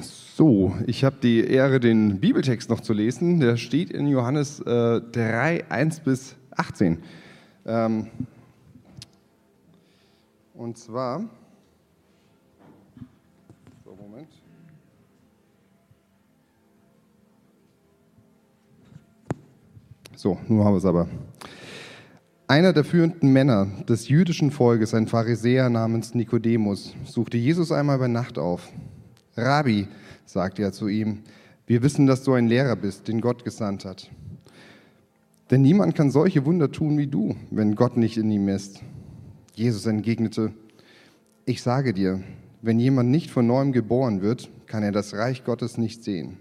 So, ich habe die Ehre, den Bibeltext noch zu lesen. Der steht in Johannes äh, 3, 1 bis 18. Ähm, und zwar, so, Moment. So, nun haben wir es aber. Einer der führenden Männer des jüdischen Volkes, ein Pharisäer namens Nikodemus, suchte Jesus einmal bei Nacht auf. Rabbi, sagte er zu ihm, wir wissen, dass du ein Lehrer bist, den Gott gesandt hat. Denn niemand kann solche Wunder tun wie du, wenn Gott nicht in ihm ist. Jesus entgegnete, ich sage dir, wenn jemand nicht von neuem geboren wird, kann er das Reich Gottes nicht sehen.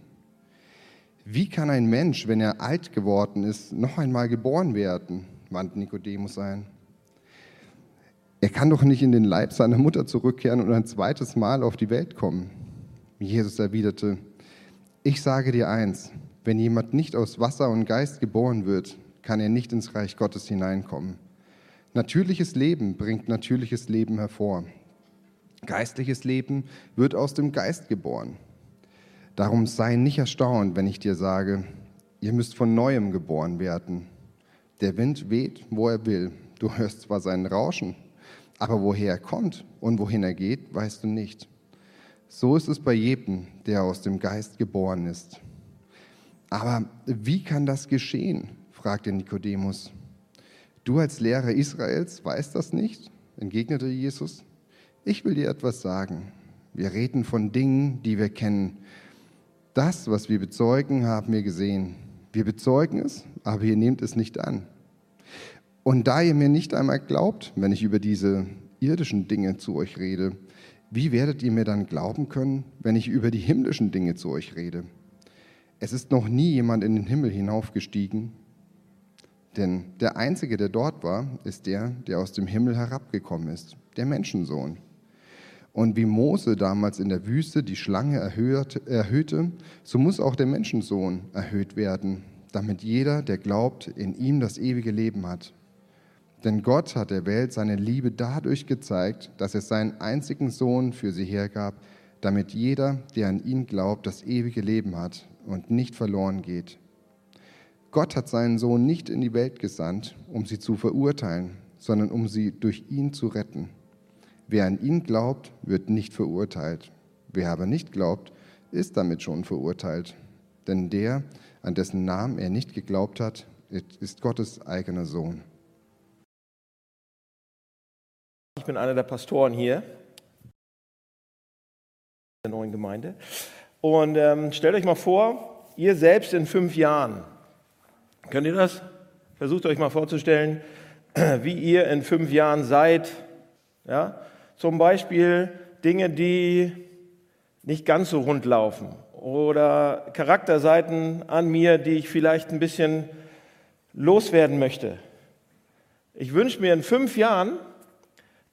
Wie kann ein Mensch, wenn er alt geworden ist, noch einmal geboren werden? wandte Nikodemus ein. Er kann doch nicht in den Leib seiner Mutter zurückkehren und ein zweites Mal auf die Welt kommen. Jesus erwiderte, ich sage dir eins, wenn jemand nicht aus Wasser und Geist geboren wird, kann er nicht ins Reich Gottes hineinkommen. Natürliches Leben bringt natürliches Leben hervor. Geistliches Leben wird aus dem Geist geboren. Darum sei nicht erstaunt, wenn ich dir sage, ihr müsst von neuem geboren werden. Der Wind weht, wo er will. Du hörst zwar seinen Rauschen, aber woher er kommt und wohin er geht, weißt du nicht. So ist es bei jedem, der aus dem Geist geboren ist. Aber wie kann das geschehen? fragte Nikodemus. Du als Lehrer Israels weißt das nicht? entgegnete Jesus. Ich will dir etwas sagen. Wir reden von Dingen, die wir kennen. Das, was wir bezeugen, haben wir gesehen. Wir bezeugen es, aber ihr nehmt es nicht an. Und da ihr mir nicht einmal glaubt, wenn ich über diese irdischen Dinge zu euch rede, wie werdet ihr mir dann glauben können, wenn ich über die himmlischen Dinge zu euch rede? Es ist noch nie jemand in den Himmel hinaufgestiegen, denn der Einzige, der dort war, ist der, der aus dem Himmel herabgekommen ist, der Menschensohn. Und wie Mose damals in der Wüste die Schlange erhöhte, so muss auch der Menschensohn erhöht werden, damit jeder, der glaubt, in ihm das ewige Leben hat. Denn Gott hat der Welt seine Liebe dadurch gezeigt, dass er seinen einzigen Sohn für sie hergab, damit jeder, der an ihn glaubt, das ewige Leben hat und nicht verloren geht. Gott hat seinen Sohn nicht in die Welt gesandt, um sie zu verurteilen, sondern um sie durch ihn zu retten. Wer an ihn glaubt, wird nicht verurteilt. Wer aber nicht glaubt, ist damit schon verurteilt. Denn der, an dessen Namen er nicht geglaubt hat, ist Gottes eigener Sohn. Bin einer der Pastoren hier der neuen Gemeinde. Und ähm, stellt euch mal vor, ihr selbst in fünf Jahren. Könnt ihr das? Versucht euch mal vorzustellen, wie ihr in fünf Jahren seid. Ja? Zum Beispiel Dinge, die nicht ganz so rund laufen oder Charakterseiten an mir, die ich vielleicht ein bisschen loswerden möchte. Ich wünsche mir in fünf Jahren,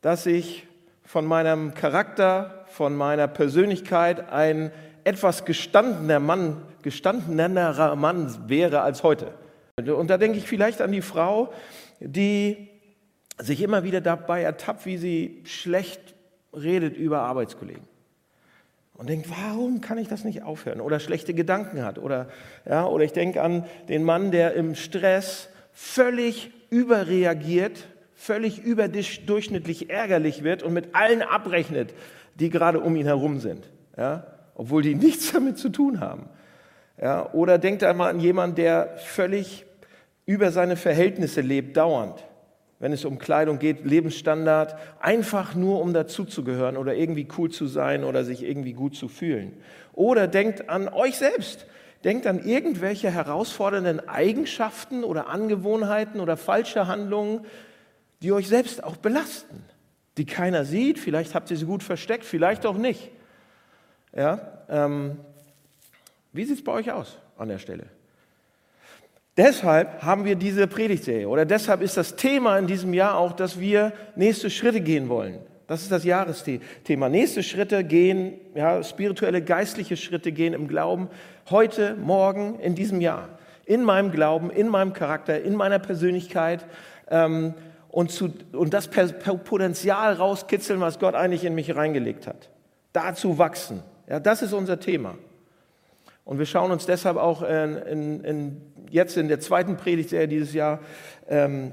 dass ich von meinem Charakter, von meiner Persönlichkeit ein etwas gestandener Mann, gestandenerer Mann wäre als heute. Und da denke ich vielleicht an die Frau, die sich immer wieder dabei ertappt, wie sie schlecht redet über Arbeitskollegen. Und denkt, warum kann ich das nicht aufhören? Oder schlechte Gedanken hat. Oder, ja, oder ich denke an den Mann, der im Stress völlig überreagiert völlig überdurchschnittlich ärgerlich wird und mit allen abrechnet, die gerade um ihn herum sind, ja? obwohl die nichts damit zu tun haben. Ja? Oder denkt einmal an jemanden, der völlig über seine Verhältnisse lebt, dauernd, wenn es um Kleidung geht, Lebensstandard, einfach nur um dazuzugehören oder irgendwie cool zu sein oder sich irgendwie gut zu fühlen. Oder denkt an euch selbst. Denkt an irgendwelche herausfordernden Eigenschaften oder Angewohnheiten oder falsche Handlungen, die euch selbst auch belasten, die keiner sieht. Vielleicht habt ihr sie gut versteckt, vielleicht auch nicht. Ja, ähm, wie sieht es bei euch aus an der Stelle? Deshalb haben wir diese Predigtserie oder deshalb ist das Thema in diesem Jahr auch, dass wir nächste Schritte gehen wollen. Das ist das Jahresthema. Nächste Schritte gehen, ja, spirituelle, geistliche Schritte gehen im Glauben heute, morgen, in diesem Jahr. In meinem Glauben, in meinem Charakter, in meiner Persönlichkeit. Ähm, und, zu, und das Potenzial rauskitzeln, was Gott eigentlich in mich reingelegt hat. Dazu wachsen, Ja, das ist unser Thema. Und wir schauen uns deshalb auch in, in, in, jetzt in der zweiten Predigtserie dieses Jahr ähm,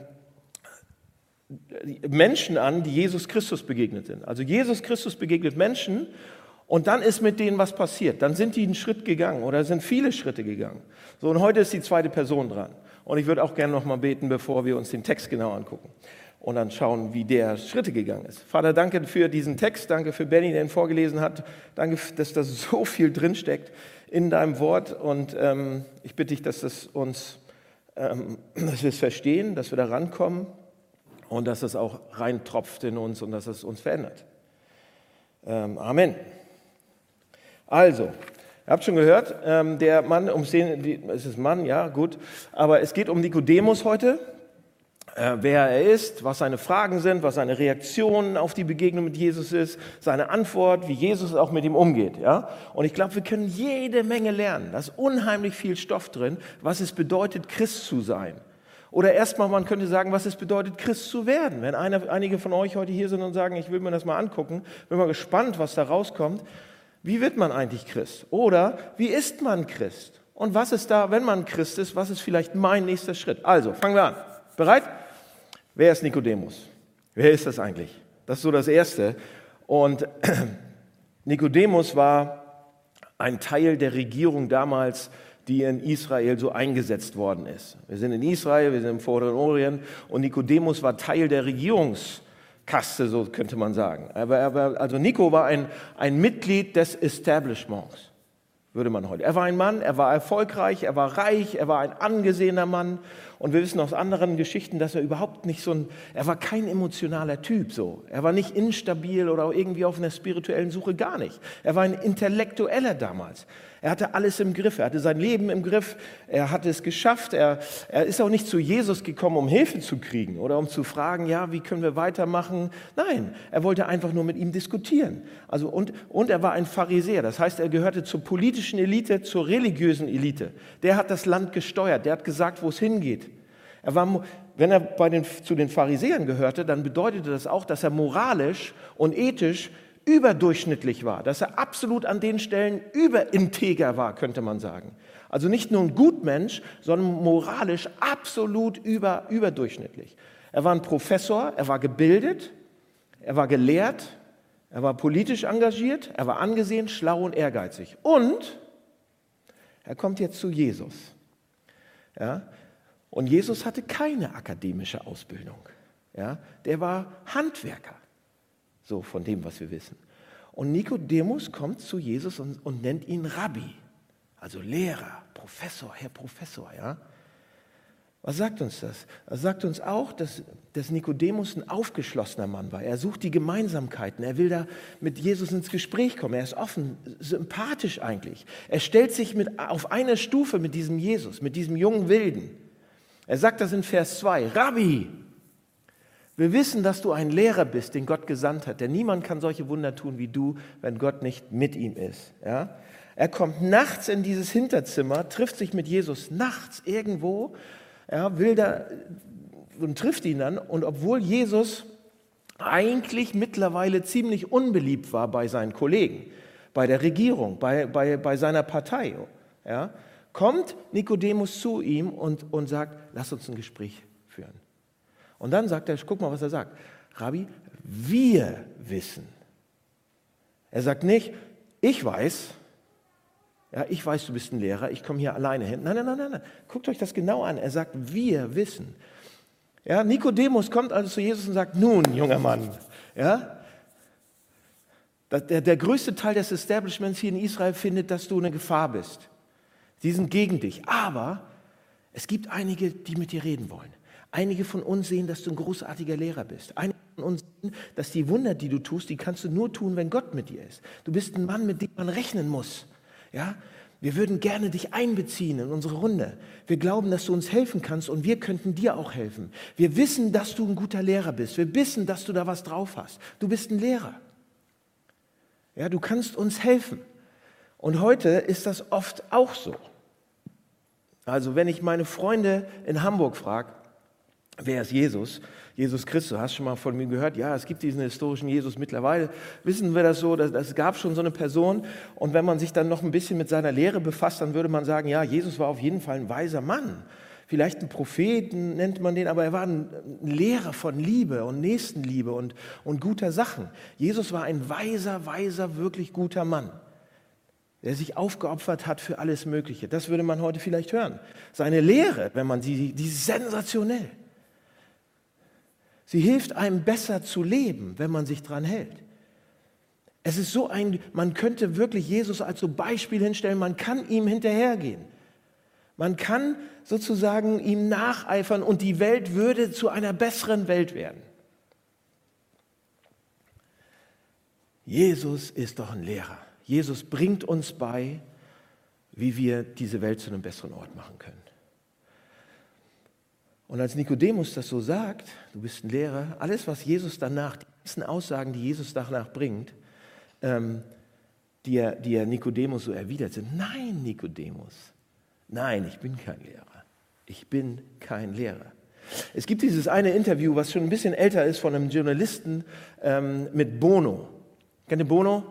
Menschen an, die Jesus Christus begegnet sind. Also Jesus Christus begegnet Menschen und dann ist mit denen was passiert. Dann sind die einen Schritt gegangen oder sind viele Schritte gegangen. So, und heute ist die zweite Person dran. Und ich würde auch gerne noch mal beten, bevor wir uns den Text genau angucken und dann schauen, wie der Schritte gegangen ist. Vater, danke für diesen Text, danke für Benny, der ihn vorgelesen hat. Danke, dass da so viel drinsteckt in deinem Wort. Und ähm, ich bitte dich, dass das uns, ähm, dass wir es verstehen, dass wir da rankommen und dass es auch reintropft in uns und dass es uns verändert. Ähm, Amen. Also, habt schon gehört, ähm, der Mann, um den, die, es ist Mann, ja, gut, aber es geht um Nikodemus heute, äh, wer er ist, was seine Fragen sind, was seine Reaktionen auf die Begegnung mit Jesus ist, seine Antwort, wie Jesus auch mit ihm umgeht, ja. Und ich glaube, wir können jede Menge lernen. Da ist unheimlich viel Stoff drin, was es bedeutet, Christ zu sein. Oder erstmal, man könnte sagen, was es bedeutet, Christ zu werden. Wenn einer, einige von euch heute hier sind und sagen, ich will mir das mal angucken, bin mal gespannt, was da rauskommt. Wie wird man eigentlich Christ? Oder wie ist man Christ? Und was ist da, wenn man Christ ist, was ist vielleicht mein nächster Schritt? Also, fangen wir an. Bereit? Wer ist Nikodemus? Wer ist das eigentlich? Das ist so das Erste. Und Nikodemus war ein Teil der Regierung damals, die in Israel so eingesetzt worden ist. Wir sind in Israel, wir sind im Vorderen Orient und Nikodemus war Teil der Regierungskaste, so könnte man sagen. Aber, aber, also Nico war ein, ein Mitglied des Establishments würde man heute. Er war ein Mann, er war erfolgreich, er war reich, er war ein angesehener Mann. Und wir wissen aus anderen Geschichten, dass er überhaupt nicht so ein, er war kein emotionaler Typ so. Er war nicht instabil oder irgendwie auf einer spirituellen Suche, gar nicht. Er war ein Intellektueller damals. Er hatte alles im Griff, er hatte sein Leben im Griff, er hatte es geschafft. Er, er ist auch nicht zu Jesus gekommen, um Hilfe zu kriegen oder um zu fragen, ja, wie können wir weitermachen? Nein, er wollte einfach nur mit ihm diskutieren. Also und, und er war ein Pharisäer, das heißt, er gehörte zur politischen Elite, zur religiösen Elite. Der hat das Land gesteuert, der hat gesagt, wo es hingeht. Er war, wenn er den, zu den Pharisäern gehörte, dann bedeutete das auch, dass er moralisch und ethisch überdurchschnittlich war, dass er absolut an den Stellen überinteger war, könnte man sagen. Also nicht nur ein Gutmensch, sondern moralisch absolut über, überdurchschnittlich. Er war ein Professor, er war gebildet, er war gelehrt, er war politisch engagiert, er war angesehen, schlau und ehrgeizig. Und er kommt jetzt zu Jesus. Ja? Und Jesus hatte keine akademische Ausbildung. Ja? Der war Handwerker so von dem, was wir wissen. Und Nikodemus kommt zu Jesus und, und nennt ihn Rabbi, also Lehrer, Professor, Herr Professor, ja. Was sagt uns das? Er sagt uns auch, dass, dass Nikodemus ein aufgeschlossener Mann war. Er sucht die Gemeinsamkeiten. Er will da mit Jesus ins Gespräch kommen. Er ist offen, sympathisch eigentlich. Er stellt sich mit, auf eine Stufe mit diesem Jesus, mit diesem jungen Wilden. Er sagt das in Vers 2. Rabbi, wir wissen, dass du ein Lehrer bist, den Gott gesandt hat, denn niemand kann solche Wunder tun wie du, wenn Gott nicht mit ihm ist. Ja? Er kommt nachts in dieses Hinterzimmer, trifft sich mit Jesus nachts irgendwo, ja, will da und trifft ihn dann. Und obwohl Jesus eigentlich mittlerweile ziemlich unbeliebt war bei seinen Kollegen, bei der Regierung, bei, bei, bei seiner Partei, ja, kommt Nikodemus zu ihm und, und sagt, lass uns ein Gespräch. Und dann sagt er, guck mal, was er sagt. Rabbi, wir wissen. Er sagt nicht, ich weiß, ja, ich weiß, du bist ein Lehrer, ich komme hier alleine hin. Nein, nein, nein, nein, nein. Guckt euch das genau an. Er sagt, wir wissen. Ja, Nikodemus kommt also zu Jesus und sagt, nun, junger Mann, ja, der, der größte Teil des Establishments hier in Israel findet, dass du eine Gefahr bist. Die sind gegen dich. Aber es gibt einige, die mit dir reden wollen. Einige von uns sehen, dass du ein großartiger Lehrer bist. Einige von uns sehen, dass die Wunder, die du tust, die kannst du nur tun, wenn Gott mit dir ist. Du bist ein Mann, mit dem man rechnen muss. Ja? Wir würden gerne dich einbeziehen in unsere Runde. Wir glauben, dass du uns helfen kannst und wir könnten dir auch helfen. Wir wissen, dass du ein guter Lehrer bist. Wir wissen, dass du da was drauf hast. Du bist ein Lehrer. Ja, du kannst uns helfen. Und heute ist das oft auch so. Also wenn ich meine Freunde in Hamburg frage, Wer ist Jesus? Jesus Christus, hast du schon mal von mir gehört? Ja, es gibt diesen historischen Jesus. Mittlerweile wissen wir das so, dass, es gab schon so eine Person. Und wenn man sich dann noch ein bisschen mit seiner Lehre befasst, dann würde man sagen, ja, Jesus war auf jeden Fall ein weiser Mann. Vielleicht ein Propheten nennt man den, aber er war ein Lehrer von Liebe und Nächstenliebe und, und guter Sachen. Jesus war ein weiser, weiser, wirklich guter Mann, der sich aufgeopfert hat für alles Mögliche. Das würde man heute vielleicht hören. Seine Lehre, wenn man sie, die ist sensationell. Sie hilft einem besser zu leben, wenn man sich dran hält. Es ist so ein, man könnte wirklich Jesus als so Beispiel hinstellen, man kann ihm hinterhergehen. Man kann sozusagen ihm nacheifern und die Welt würde zu einer besseren Welt werden. Jesus ist doch ein Lehrer. Jesus bringt uns bei, wie wir diese Welt zu einem besseren Ort machen können. Und als Nikodemus das so sagt, du bist ein Lehrer, alles, was Jesus danach, die ganzen Aussagen, die Jesus danach bringt, ähm, die, er, die er Nikodemus so erwidert, sind, nein, Nikodemus, nein, ich bin kein Lehrer. Ich bin kein Lehrer. Es gibt dieses eine Interview, was schon ein bisschen älter ist, von einem Journalisten ähm, mit Bono. Kennt ihr Bono?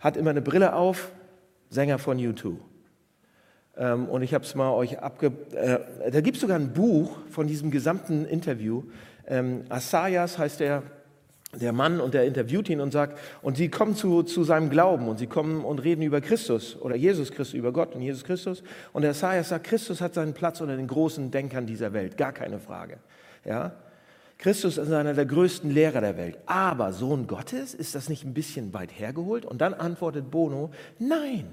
Hat immer eine Brille auf, Sänger von U2. Ähm, und ich habe es mal euch abge... Äh, da gibt es sogar ein Buch von diesem gesamten Interview. Ähm, Asayas heißt der, der Mann und der interviewt ihn und sagt, und sie kommen zu, zu seinem Glauben und sie kommen und reden über Christus oder Jesus Christus, über Gott und Jesus Christus. Und der Asayas sagt, Christus hat seinen Platz unter den großen Denkern dieser Welt, gar keine Frage. Ja? Christus ist einer der größten Lehrer der Welt. Aber Sohn Gottes, ist das nicht ein bisschen weit hergeholt? Und dann antwortet Bono, nein.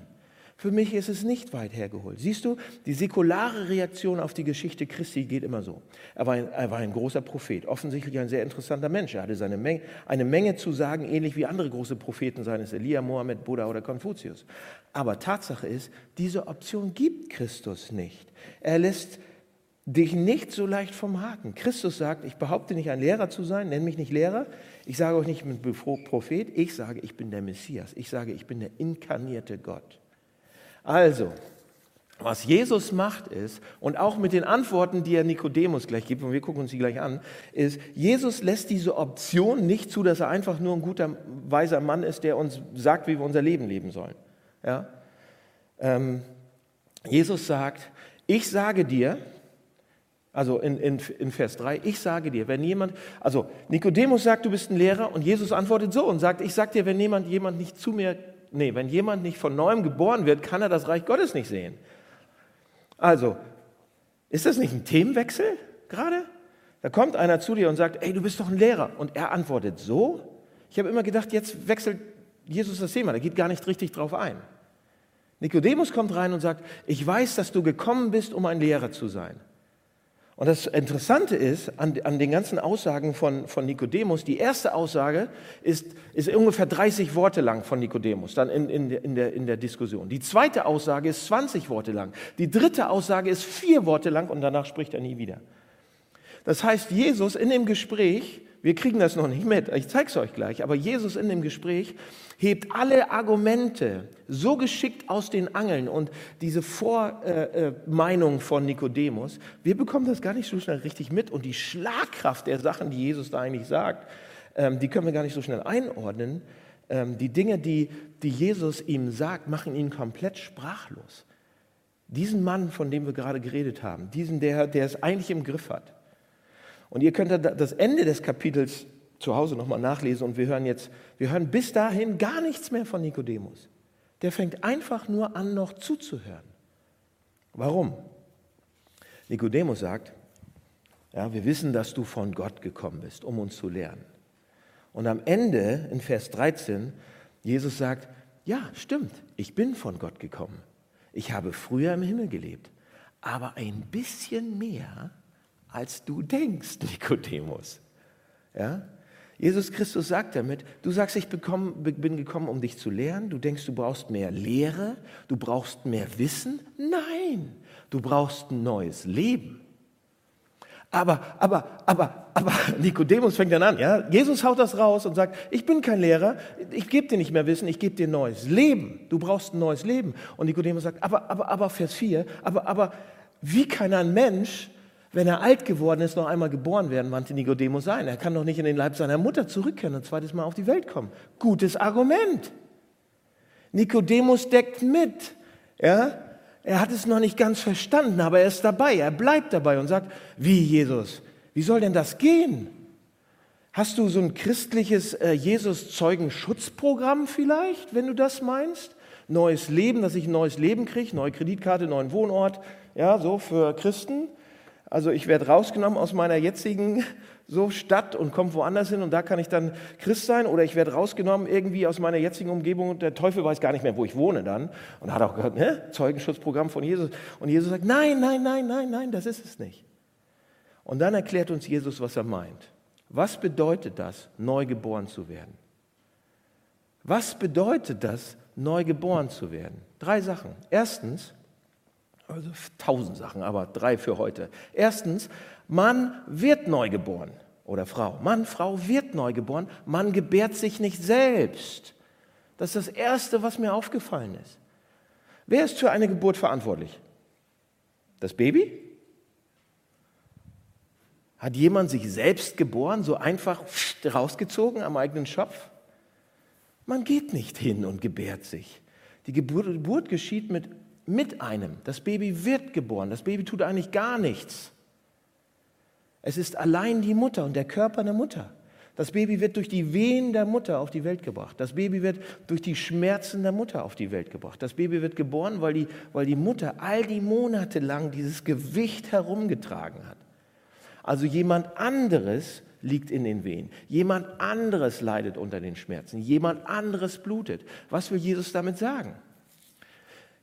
Für mich ist es nicht weit hergeholt. Siehst du, die säkulare Reaktion auf die Geschichte Christi geht immer so. Er war ein, er war ein großer Prophet, offensichtlich ein sehr interessanter Mensch. Er hatte seine Menge, eine Menge zu sagen, ähnlich wie andere große Propheten, seien es Elia, Mohammed, Buddha oder Konfuzius. Aber Tatsache ist, diese Option gibt Christus nicht. Er lässt dich nicht so leicht vom Haken. Christus sagt, ich behaupte nicht ein Lehrer zu sein, nenn mich nicht Lehrer. Ich sage euch nicht mit Prophet, ich sage, ich bin der Messias. Ich sage, ich bin der inkarnierte Gott. Also, was Jesus macht ist, und auch mit den Antworten, die er Nikodemus gleich gibt, und wir gucken uns die gleich an, ist, Jesus lässt diese Option nicht zu, dass er einfach nur ein guter, weiser Mann ist, der uns sagt, wie wir unser Leben leben sollen. Ja? Ähm, Jesus sagt, ich sage dir, also in, in, in Vers 3, ich sage dir, wenn jemand, also Nikodemus sagt, du bist ein Lehrer, und Jesus antwortet so und sagt, ich sage dir, wenn jemand, jemand nicht zu mir nee, wenn jemand nicht von neuem geboren wird, kann er das Reich Gottes nicht sehen. Also, ist das nicht ein Themenwechsel gerade? Da kommt einer zu dir und sagt, ey, du bist doch ein Lehrer. Und er antwortet so. Ich habe immer gedacht, jetzt wechselt Jesus das Thema, der geht gar nicht richtig drauf ein. Nikodemus kommt rein und sagt, ich weiß, dass du gekommen bist, um ein Lehrer zu sein. Und das Interessante ist an, an den ganzen Aussagen von, von Nikodemus, die erste Aussage ist, ist ungefähr 30 Worte lang von Nikodemus, dann in, in, in, der, in der Diskussion. Die zweite Aussage ist 20 Worte lang. Die dritte Aussage ist vier Worte lang und danach spricht er nie wieder. Das heißt, Jesus in dem Gespräch wir kriegen das noch nicht mit, ich zeige es euch gleich, aber Jesus in dem Gespräch hebt alle Argumente so geschickt aus den Angeln und diese Vormeinung äh, äh von Nikodemus, wir bekommen das gar nicht so schnell richtig mit und die Schlagkraft der Sachen, die Jesus da eigentlich sagt, ähm, die können wir gar nicht so schnell einordnen. Ähm, die Dinge, die, die Jesus ihm sagt, machen ihn komplett sprachlos. Diesen Mann, von dem wir gerade geredet haben, diesen, der, der es eigentlich im Griff hat, und ihr könnt das Ende des Kapitels zu Hause nochmal nachlesen und wir hören jetzt, wir hören bis dahin gar nichts mehr von Nikodemus. Der fängt einfach nur an, noch zuzuhören. Warum? Nikodemus sagt, ja, wir wissen, dass du von Gott gekommen bist, um uns zu lehren. Und am Ende, in Vers 13, Jesus sagt, ja, stimmt, ich bin von Gott gekommen. Ich habe früher im Himmel gelebt, aber ein bisschen mehr als du denkst, Nikodemus. Ja? Jesus Christus sagt damit, du sagst, ich bin gekommen, um dich zu lehren. Du denkst, du brauchst mehr Lehre, du brauchst mehr Wissen. Nein, du brauchst ein neues Leben. Aber, aber, aber, aber Nikodemus fängt dann an, ja? Jesus haut das raus und sagt, ich bin kein Lehrer, ich gebe dir nicht mehr Wissen, ich gebe dir neues Leben. Du brauchst ein neues Leben. Und Nikodemus sagt, aber, aber, aber, Vers 4, aber, aber, wie kann ein Mensch wenn er alt geworden ist, noch einmal geboren werden, wandte Nikodemus sein. Er kann doch nicht in den Leib seiner Mutter zurückkehren und zweites Mal auf die Welt kommen. Gutes Argument. Nikodemus deckt mit. Ja? Er hat es noch nicht ganz verstanden, aber er ist dabei. Er bleibt dabei und sagt, wie Jesus, wie soll denn das gehen? Hast du so ein christliches äh, Jesus-Zeugenschutzprogramm vielleicht, wenn du das meinst? Neues Leben, dass ich ein neues Leben kriege, neue Kreditkarte, neuen Wohnort, ja, so für Christen. Also ich werde rausgenommen aus meiner jetzigen so Stadt und komme woanders hin und da kann ich dann Christ sein oder ich werde rausgenommen irgendwie aus meiner jetzigen Umgebung und der Teufel weiß gar nicht mehr, wo ich wohne dann und hat auch gehört, ne? Zeugenschutzprogramm von Jesus und Jesus sagt, nein, nein, nein, nein, nein, das ist es nicht. Und dann erklärt uns Jesus, was er meint. Was bedeutet das, neu geboren zu werden? Was bedeutet das, neu geboren zu werden? Drei Sachen. Erstens, also tausend Sachen, aber drei für heute. Erstens, Mann wird neu geboren oder Frau. Mann, Frau wird neu geboren. Mann gebärt sich nicht selbst. Das ist das Erste, was mir aufgefallen ist. Wer ist für eine Geburt verantwortlich? Das Baby? Hat jemand sich selbst geboren, so einfach rausgezogen am eigenen Schopf? Man geht nicht hin und gebärt sich. Die Geburt, Geburt geschieht mit mit einem. Das Baby wird geboren. Das Baby tut eigentlich gar nichts. Es ist allein die Mutter und der Körper der Mutter. Das Baby wird durch die Wehen der Mutter auf die Welt gebracht. Das Baby wird durch die Schmerzen der Mutter auf die Welt gebracht. Das Baby wird geboren, weil die, weil die Mutter all die Monate lang dieses Gewicht herumgetragen hat. Also jemand anderes liegt in den Wehen. Jemand anderes leidet unter den Schmerzen. Jemand anderes blutet. Was will Jesus damit sagen?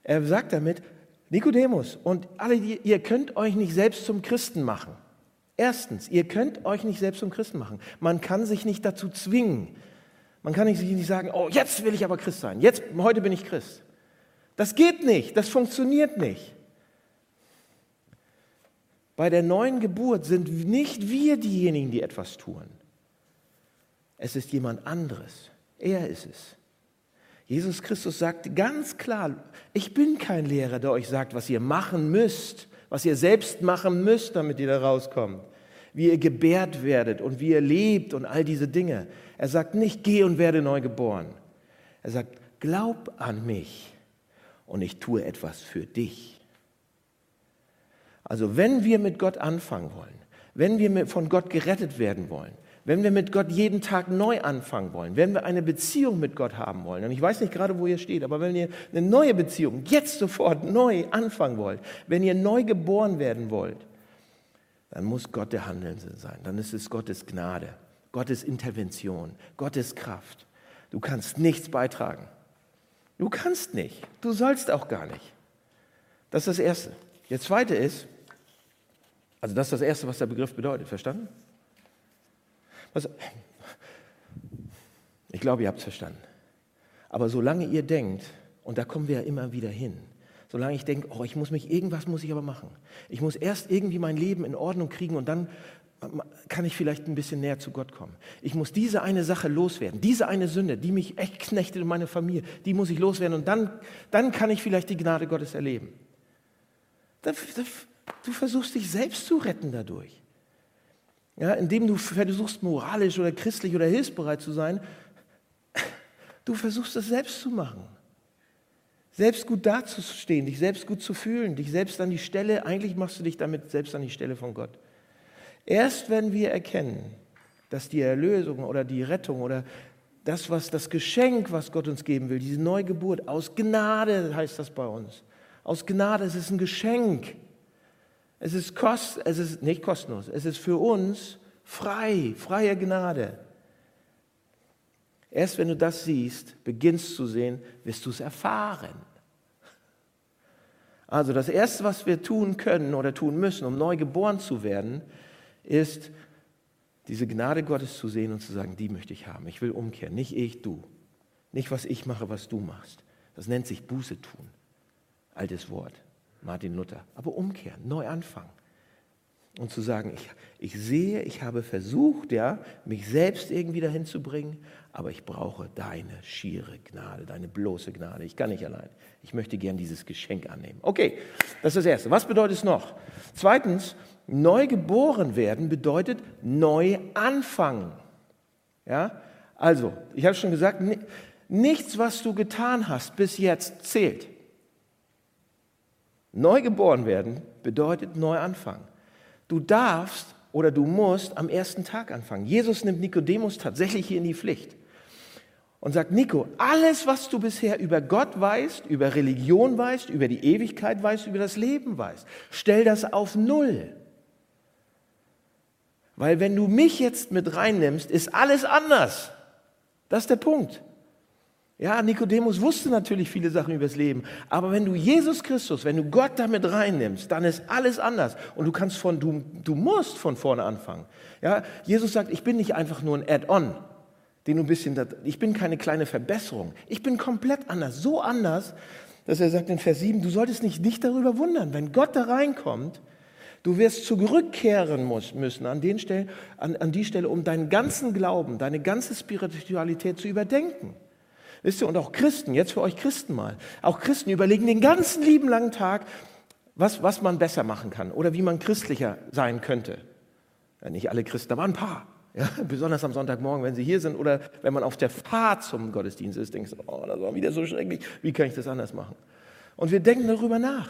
Er sagt damit, Nikodemus und alle, ihr könnt euch nicht selbst zum Christen machen. Erstens, ihr könnt euch nicht selbst zum Christen machen. Man kann sich nicht dazu zwingen. Man kann sich nicht sagen, oh, jetzt will ich aber Christ sein. Jetzt, heute bin ich Christ. Das geht nicht. Das funktioniert nicht. Bei der neuen Geburt sind nicht wir diejenigen, die etwas tun. Es ist jemand anderes. Er ist es. Jesus Christus sagt ganz klar, ich bin kein Lehrer, der euch sagt, was ihr machen müsst, was ihr selbst machen müsst, damit ihr da rauskommt, wie ihr gebärt werdet und wie ihr lebt und all diese Dinge. Er sagt nicht, geh und werde neu geboren. Er sagt, glaub an mich und ich tue etwas für dich. Also wenn wir mit Gott anfangen wollen, wenn wir von Gott gerettet werden wollen, wenn wir mit Gott jeden Tag neu anfangen wollen, wenn wir eine Beziehung mit Gott haben wollen, und ich weiß nicht gerade, wo ihr steht, aber wenn ihr eine neue Beziehung jetzt sofort neu anfangen wollt, wenn ihr neu geboren werden wollt, dann muss Gott der Handelnde sein. Dann ist es Gottes Gnade, Gottes Intervention, Gottes Kraft. Du kannst nichts beitragen. Du kannst nicht. Du sollst auch gar nicht. Das ist das Erste. Der Zweite ist, also das ist das Erste, was der Begriff bedeutet. Verstanden? Was, ich glaube, ihr habt es verstanden. Aber solange ihr denkt, und da kommen wir ja immer wieder hin, solange ich denke, oh, ich muss mich, irgendwas muss ich aber machen. Ich muss erst irgendwie mein Leben in Ordnung kriegen und dann kann ich vielleicht ein bisschen näher zu Gott kommen. Ich muss diese eine Sache loswerden, diese eine Sünde, die mich echt knechtet in meiner Familie, die muss ich loswerden und dann, dann kann ich vielleicht die Gnade Gottes erleben. Du versuchst dich selbst zu retten dadurch ja, indem du versuchst, moralisch oder christlich oder hilfsbereit zu sein, du versuchst es selbst zu machen. Selbst gut dazustehen, dich selbst gut zu fühlen, dich selbst an die Stelle, eigentlich machst du dich damit selbst an die Stelle von Gott. Erst wenn wir erkennen, dass die Erlösung oder die Rettung oder das, was das Geschenk, was Gott uns geben will, diese Neugeburt, aus Gnade heißt das bei uns. Aus Gnade, es ist ein Geschenk. Es ist, kost, es ist nicht kostenlos, es ist für uns frei, freie Gnade. Erst wenn du das siehst, beginnst zu sehen, wirst du es erfahren. Also das Erste, was wir tun können oder tun müssen, um neu geboren zu werden, ist diese Gnade Gottes zu sehen und zu sagen, die möchte ich haben. Ich will umkehren. Nicht ich, du. Nicht, was ich mache, was du machst. Das nennt sich Buße tun. Altes Wort. Martin Luther. Aber umkehren, neu anfangen. und zu sagen, ich, ich sehe, ich habe versucht, ja, mich selbst irgendwie dahin zu bringen, aber ich brauche deine schiere Gnade, deine bloße Gnade. Ich kann nicht allein. Ich möchte gern dieses Geschenk annehmen. Okay, das ist das Erste. Was bedeutet es noch? Zweitens, neu geboren werden bedeutet neu anfangen. Ja, also, ich habe schon gesagt, nichts, was du getan hast bis jetzt, zählt. Neu geboren werden bedeutet neu anfangen. Du darfst oder du musst am ersten Tag anfangen. Jesus nimmt Nikodemus tatsächlich hier in die Pflicht und sagt, Nico, alles, was du bisher über Gott weißt, über Religion weißt, über die Ewigkeit weißt, über das Leben weißt, stell das auf Null. Weil wenn du mich jetzt mit reinnimmst, ist alles anders. Das ist der Punkt. Ja, Nikodemus wusste natürlich viele Sachen über das Leben, aber wenn du Jesus Christus, wenn du Gott damit reinnimmst, dann ist alles anders und du kannst von, du, du musst von vorne anfangen. Ja, Jesus sagt, ich bin nicht einfach nur ein Add-on, den du ein bisschen, ich bin keine kleine Verbesserung, ich bin komplett anders, so anders, dass er sagt in Vers 7, du solltest dich nicht darüber wundern, wenn Gott da reinkommt, du wirst zurückkehren müssen an, den Stellen, an, an die Stelle, um deinen ganzen Glauben, deine ganze Spiritualität zu überdenken. Wisst ihr, und auch Christen, jetzt für euch Christen mal, auch Christen überlegen den ganzen lieben langen Tag, was, was man besser machen kann oder wie man christlicher sein könnte. Ja, nicht alle Christen, aber ein paar. Ja, besonders am Sonntagmorgen, wenn sie hier sind oder wenn man auf der Fahrt zum Gottesdienst ist, denkst du, oh, das war wieder so schrecklich, wie kann ich das anders machen? Und wir denken darüber nach.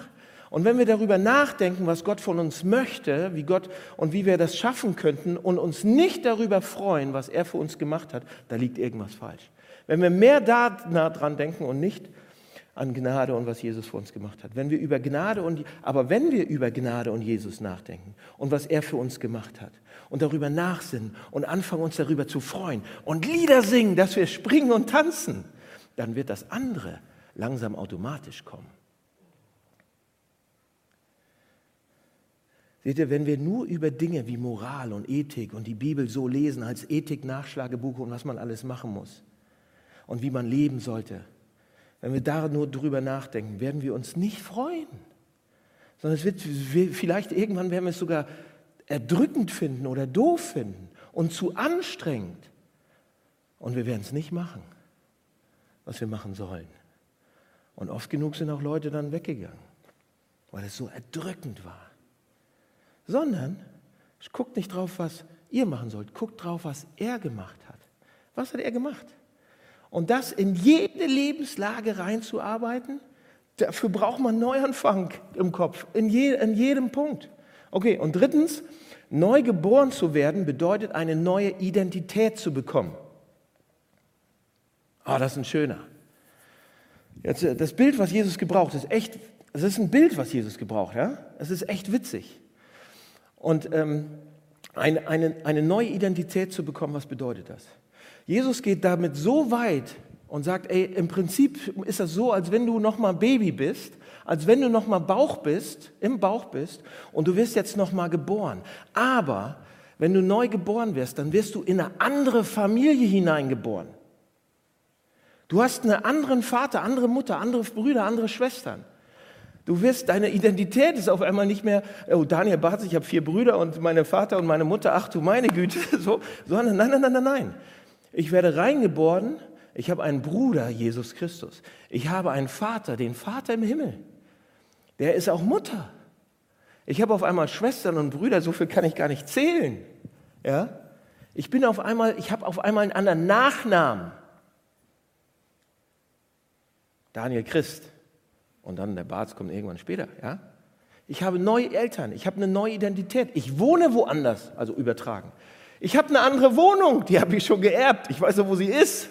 Und wenn wir darüber nachdenken, was Gott von uns möchte, wie Gott und wie wir das schaffen könnten und uns nicht darüber freuen, was er für uns gemacht hat, da liegt irgendwas falsch. Wenn wir mehr daran denken und nicht an Gnade und was Jesus für uns gemacht hat. Wenn wir über Gnade und, aber wenn wir über Gnade und Jesus nachdenken und was er für uns gemacht hat und darüber nachsinnen und anfangen uns darüber zu freuen und Lieder singen, dass wir springen und tanzen, dann wird das andere langsam automatisch kommen. Seht ihr, wenn wir nur über Dinge wie Moral und Ethik und die Bibel so lesen als Ethik-Nachschlagebuch und was man alles machen muss, und wie man leben sollte. Wenn wir da nur drüber nachdenken, werden wir uns nicht freuen, sondern es wird vielleicht irgendwann werden wir es sogar erdrückend finden oder doof finden und zu anstrengend. Und wir werden es nicht machen, was wir machen sollen. Und oft genug sind auch Leute dann weggegangen, weil es so erdrückend war. Sondern guckt nicht drauf, was ihr machen sollt, guckt drauf, was er gemacht hat. Was hat er gemacht? Und das in jede Lebenslage reinzuarbeiten, dafür braucht man Neuanfang im Kopf, in, je, in jedem Punkt. Okay, und drittens, neu geboren zu werden bedeutet eine neue Identität zu bekommen. Ah, oh, das ist ein schöner. Jetzt, äh, das Bild, was Jesus gebraucht, ist echt, es ist ein Bild, was Jesus gebraucht, ja? Es ist echt witzig. Und ähm, eine, eine, eine neue Identität zu bekommen, was bedeutet das? Jesus geht damit so weit und sagt, ey, im Prinzip ist das so, als wenn du noch mal Baby bist, als wenn du noch mal Bauch bist, im Bauch bist und du wirst jetzt noch mal geboren. Aber wenn du neu geboren wirst, dann wirst du in eine andere Familie hineingeboren. Du hast einen anderen Vater, andere Mutter, andere Brüder, andere Schwestern. Du wirst, deine Identität ist auf einmal nicht mehr, oh Daniel Bartz, ich habe vier Brüder und meine Vater und meine Mutter, ach du meine Güte, so, sondern nein, nein, nein, nein, nein. Ich werde reingeboren, ich habe einen Bruder, Jesus Christus. Ich habe einen Vater, den Vater im Himmel. Der ist auch Mutter. Ich habe auf einmal Schwestern und Brüder, so viel kann ich gar nicht zählen. Ja? Ich bin auf einmal, ich habe auf einmal einen anderen Nachnamen. Daniel Christ. Und dann der Barz kommt irgendwann später, ja? Ich habe neue Eltern, ich habe eine neue Identität. Ich wohne woanders, also übertragen. Ich habe eine andere Wohnung, die habe ich schon geerbt. Ich weiß noch, wo sie ist.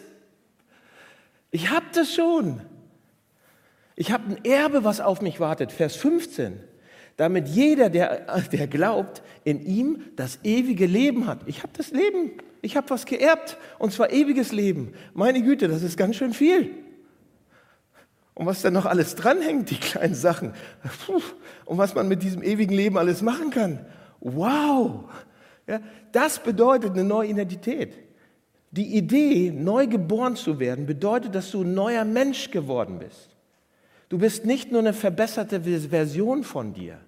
Ich habe das schon. Ich habe ein Erbe, was auf mich wartet. Vers 15. Damit jeder, der, der glaubt, in ihm das ewige Leben hat. Ich habe das Leben. Ich habe was geerbt. Und zwar ewiges Leben. Meine Güte, das ist ganz schön viel. Und was da noch alles dranhängt, die kleinen Sachen. Und was man mit diesem ewigen Leben alles machen kann. Wow. Ja, das bedeutet eine neue Identität. Die Idee, neu geboren zu werden, bedeutet, dass du ein neuer Mensch geworden bist. Du bist nicht nur eine verbesserte Version von dir,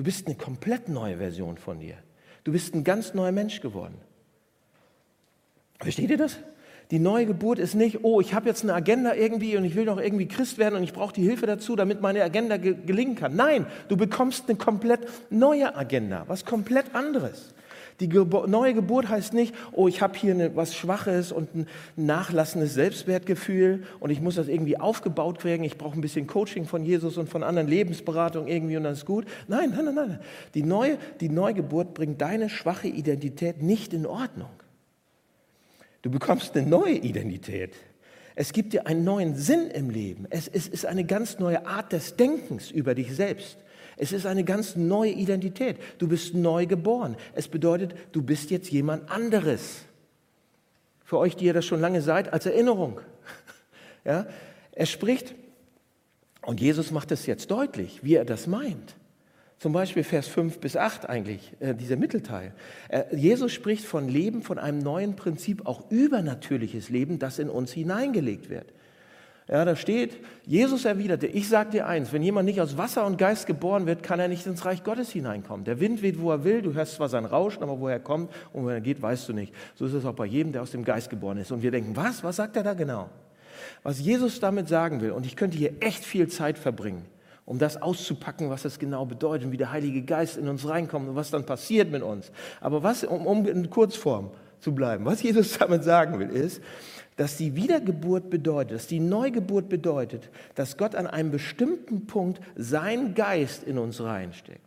Du bist eine komplett neue Version von dir. Du bist ein ganz neuer Mensch geworden. Versteht ihr das? Die neue Geburt ist nicht, oh, ich habe jetzt eine Agenda irgendwie und ich will noch irgendwie Christ werden und ich brauche die Hilfe dazu, damit meine Agenda ge gelingen kann. Nein, du bekommst eine komplett neue Agenda, was komplett anderes. Die neue Geburt heißt nicht, oh, ich habe hier eine, was Schwaches und ein nachlassendes Selbstwertgefühl und ich muss das irgendwie aufgebaut kriegen. Ich brauche ein bisschen Coaching von Jesus und von anderen Lebensberatungen irgendwie und dann ist gut. Nein, nein, nein, nein. Die, neue, die Neugeburt bringt deine schwache Identität nicht in Ordnung. Du bekommst eine neue Identität. Es gibt dir einen neuen Sinn im Leben. Es ist eine ganz neue Art des Denkens über dich selbst. Es ist eine ganz neue Identität. Du bist neu geboren. Es bedeutet, du bist jetzt jemand anderes. Für euch, die ihr das schon lange seid, als Erinnerung. Ja? Er spricht, und Jesus macht es jetzt deutlich, wie er das meint. Zum Beispiel Vers 5 bis 8 eigentlich, äh, dieser Mittelteil. Äh, Jesus spricht von Leben, von einem neuen Prinzip, auch übernatürliches Leben, das in uns hineingelegt wird. Ja, da steht, Jesus erwiderte, ich sage dir eins, wenn jemand nicht aus Wasser und Geist geboren wird, kann er nicht ins Reich Gottes hineinkommen. Der Wind weht, wo er will, du hörst zwar sein Rauschen, aber wo er kommt und wo er geht, weißt du nicht. So ist es auch bei jedem, der aus dem Geist geboren ist. Und wir denken, was, was sagt er da genau? Was Jesus damit sagen will, und ich könnte hier echt viel Zeit verbringen, um das auszupacken, was das genau bedeutet und wie der Heilige Geist in uns reinkommt und was dann passiert mit uns. Aber was, um, um in Kurzform zu bleiben, was Jesus damit sagen will, ist, dass die Wiedergeburt bedeutet, dass die Neugeburt bedeutet, dass Gott an einem bestimmten Punkt seinen Geist in uns reinsteckt.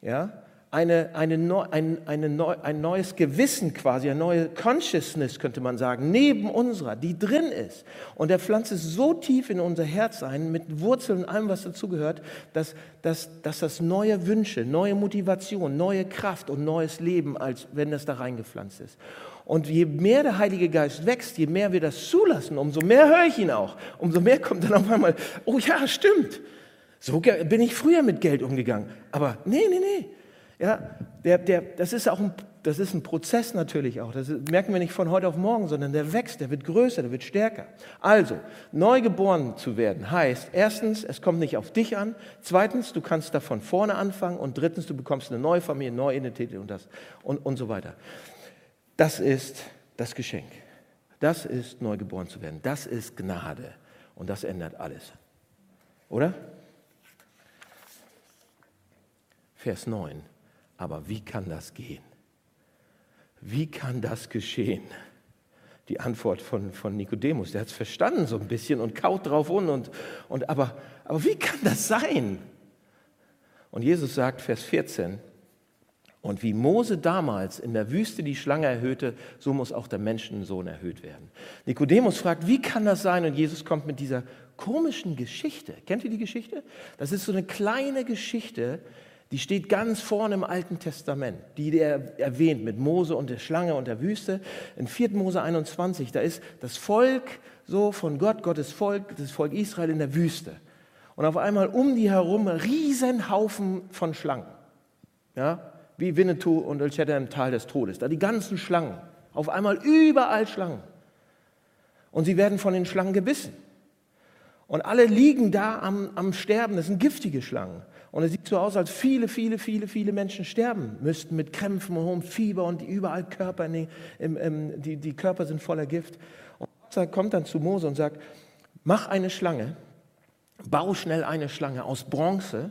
Ja? Eine, eine, ein, eine, ein neues Gewissen quasi, eine neue Consciousness könnte man sagen, neben unserer, die drin ist. Und er pflanzt es so tief in unser Herz ein, mit Wurzeln und allem, was dazugehört, dass, dass, dass das neue Wünsche, neue Motivation, neue Kraft und neues Leben, als wenn das da reingepflanzt ist. Und je mehr der Heilige Geist wächst, je mehr wir das zulassen, umso mehr höre ich ihn auch. Umso mehr kommt dann auf einmal, oh ja, stimmt. So bin ich früher mit Geld umgegangen. Aber nee, nee, nee. Ja, der, der, das ist auch ein, das ist ein Prozess natürlich auch. Das merken wir nicht von heute auf morgen, sondern der wächst, der wird größer, der wird stärker. Also, neu geboren zu werden heißt, erstens, es kommt nicht auf dich an. Zweitens, du kannst da von vorne anfangen. Und drittens, du bekommst eine neue Familie, neue Identität und, das, und, und so weiter. Das ist das Geschenk. Das ist neugeboren zu werden. Das ist Gnade. Und das ändert alles. Oder? Vers 9. Aber wie kann das gehen? Wie kann das geschehen? Die Antwort von, von Nikodemus, der hat es verstanden so ein bisschen und kaut drauf un und, und aber, aber wie kann das sein? Und Jesus sagt, Vers 14, und wie Mose damals in der Wüste die Schlange erhöhte, so muss auch der Menschensohn erhöht werden. Nikodemus fragt, wie kann das sein? Und Jesus kommt mit dieser komischen Geschichte. Kennt ihr die Geschichte? Das ist so eine kleine Geschichte, die steht ganz vorne im Alten Testament, die er erwähnt mit Mose und der Schlange und der Wüste. In 4. Mose 21, da ist das Volk so von Gott, Gottes Volk, das Volk Israel in der Wüste. Und auf einmal um die herum Riesenhaufen von Schlangen. Ja, wie Winnetou und El Cheddar im Tal des Todes. Da die ganzen Schlangen. Auf einmal überall Schlangen. Und sie werden von den Schlangen gebissen. Und alle liegen da am, am Sterben. Das sind giftige Schlangen. Und es sieht so aus, als viele, viele, viele, viele Menschen sterben müssten mit Krämpfen und hohem Fieber und überall Körper, nee, im, im, die, die Körper sind voller Gift. Und Gott kommt dann zu Mose und sagt, mach eine Schlange, bau schnell eine Schlange aus Bronze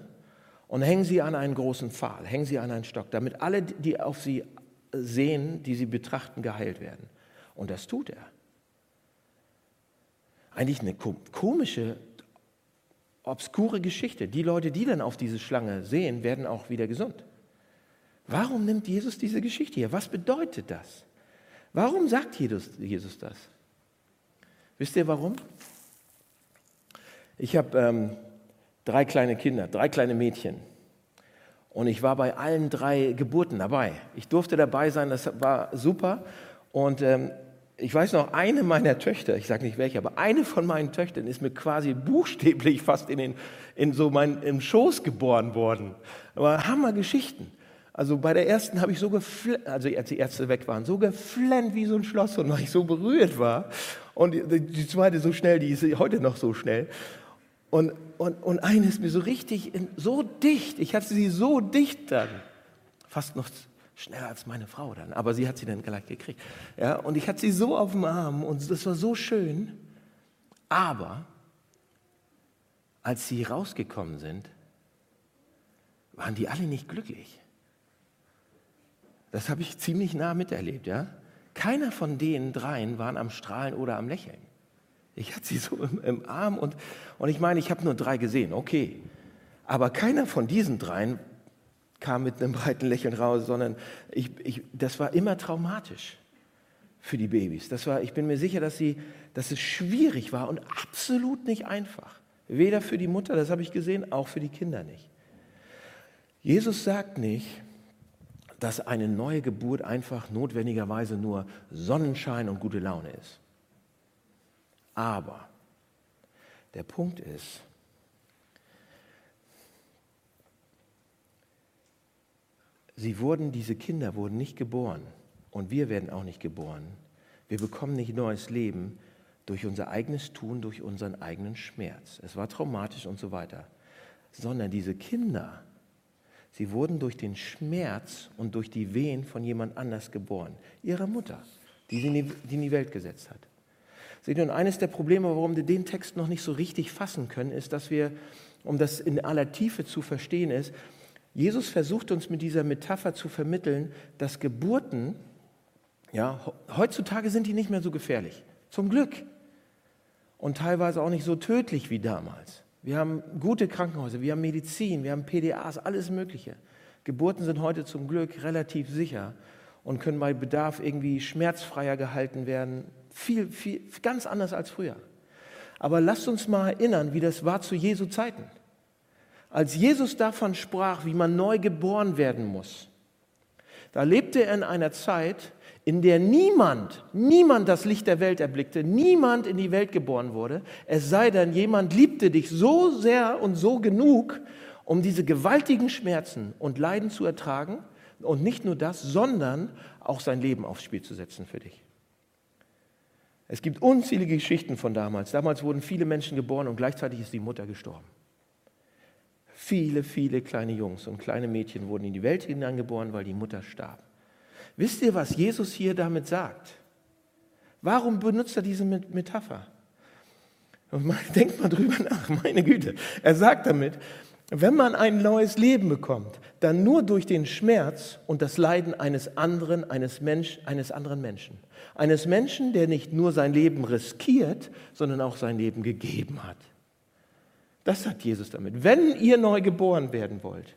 und hängen sie an einen großen Pfahl, hängen sie an einen Stock, damit alle, die auf sie sehen, die sie betrachten, geheilt werden. Und das tut er. Eigentlich eine komische, obskure Geschichte. Die Leute, die dann auf diese Schlange sehen, werden auch wieder gesund. Warum nimmt Jesus diese Geschichte hier? Was bedeutet das? Warum sagt Jesus, Jesus das? Wisst ihr warum? Ich habe ähm, drei kleine Kinder, drei kleine Mädchen. Und ich war bei allen drei Geburten dabei. Ich durfte dabei sein, das war super. Und ähm, ich weiß noch, eine meiner Töchter, ich sage nicht welche, aber eine von meinen Töchtern ist mir quasi buchstäblich fast in, den, in so mein, im Schoß geboren worden. Aber Hammergeschichten. Also bei der ersten habe ich so geflennt, also als die Ärzte weg waren, so geflennt wie so ein Schloss und weil ich so berührt war. Und die, die zweite so schnell, die ist heute noch so schnell. Und, und, und eine ist mir so richtig, in, so dicht, ich hatte sie so dicht dann, fast noch schneller als meine Frau dann, aber sie hat sie dann gleich gekriegt. Ja, und ich hatte sie so auf dem Arm und das war so schön, aber als sie rausgekommen sind, waren die alle nicht glücklich. Das habe ich ziemlich nah miterlebt, ja. Keiner von den dreien waren am Strahlen oder am Lächeln. Ich hatte sie so im, im Arm und, und ich meine, ich habe nur drei gesehen, okay. Aber keiner von diesen dreien kam mit einem breiten Lächeln raus, sondern ich, ich, das war immer traumatisch für die Babys. Das war, ich bin mir sicher, dass, sie, dass es schwierig war und absolut nicht einfach. Weder für die Mutter, das habe ich gesehen, auch für die Kinder nicht. Jesus sagt nicht, dass eine neue Geburt einfach notwendigerweise nur Sonnenschein und gute Laune ist. Aber der Punkt ist, sie wurden, diese Kinder wurden nicht geboren und wir werden auch nicht geboren. Wir bekommen nicht neues Leben durch unser eigenes Tun, durch unseren eigenen Schmerz. Es war traumatisch und so weiter. Sondern diese Kinder, sie wurden durch den Schmerz und durch die Wehen von jemand anders geboren. Ihrer Mutter, die sie in die Welt gesetzt hat. Seht ihr, und eines der Probleme, warum wir den Text noch nicht so richtig fassen können, ist, dass wir, um das in aller Tiefe zu verstehen, ist, Jesus versucht uns mit dieser Metapher zu vermitteln, dass Geburten, ja, heutzutage sind die nicht mehr so gefährlich. Zum Glück. Und teilweise auch nicht so tödlich wie damals. Wir haben gute Krankenhäuser, wir haben Medizin, wir haben PDAs, alles Mögliche. Geburten sind heute zum Glück relativ sicher und können bei Bedarf irgendwie schmerzfreier gehalten werden. Viel, viel, ganz anders als früher. Aber lasst uns mal erinnern, wie das war zu Jesu Zeiten. Als Jesus davon sprach, wie man neu geboren werden muss, da lebte er in einer Zeit, in der niemand, niemand das Licht der Welt erblickte, niemand in die Welt geboren wurde, es sei denn, jemand liebte dich so sehr und so genug, um diese gewaltigen Schmerzen und Leiden zu ertragen und nicht nur das, sondern auch sein Leben aufs Spiel zu setzen für dich. Es gibt unzählige Geschichten von damals. Damals wurden viele Menschen geboren und gleichzeitig ist die Mutter gestorben. Viele, viele kleine Jungs und kleine Mädchen wurden in die Welt hineingeboren, weil die Mutter starb. Wisst ihr, was Jesus hier damit sagt? Warum benutzt er diese Metapher? Denkt mal drüber nach, meine Güte. Er sagt damit, wenn man ein neues Leben bekommt, dann nur durch den Schmerz und das Leiden eines anderen, eines, Mensch, eines anderen Menschen. Eines Menschen, der nicht nur sein Leben riskiert, sondern auch sein Leben gegeben hat. Das sagt Jesus damit. Wenn ihr neu geboren werden wollt,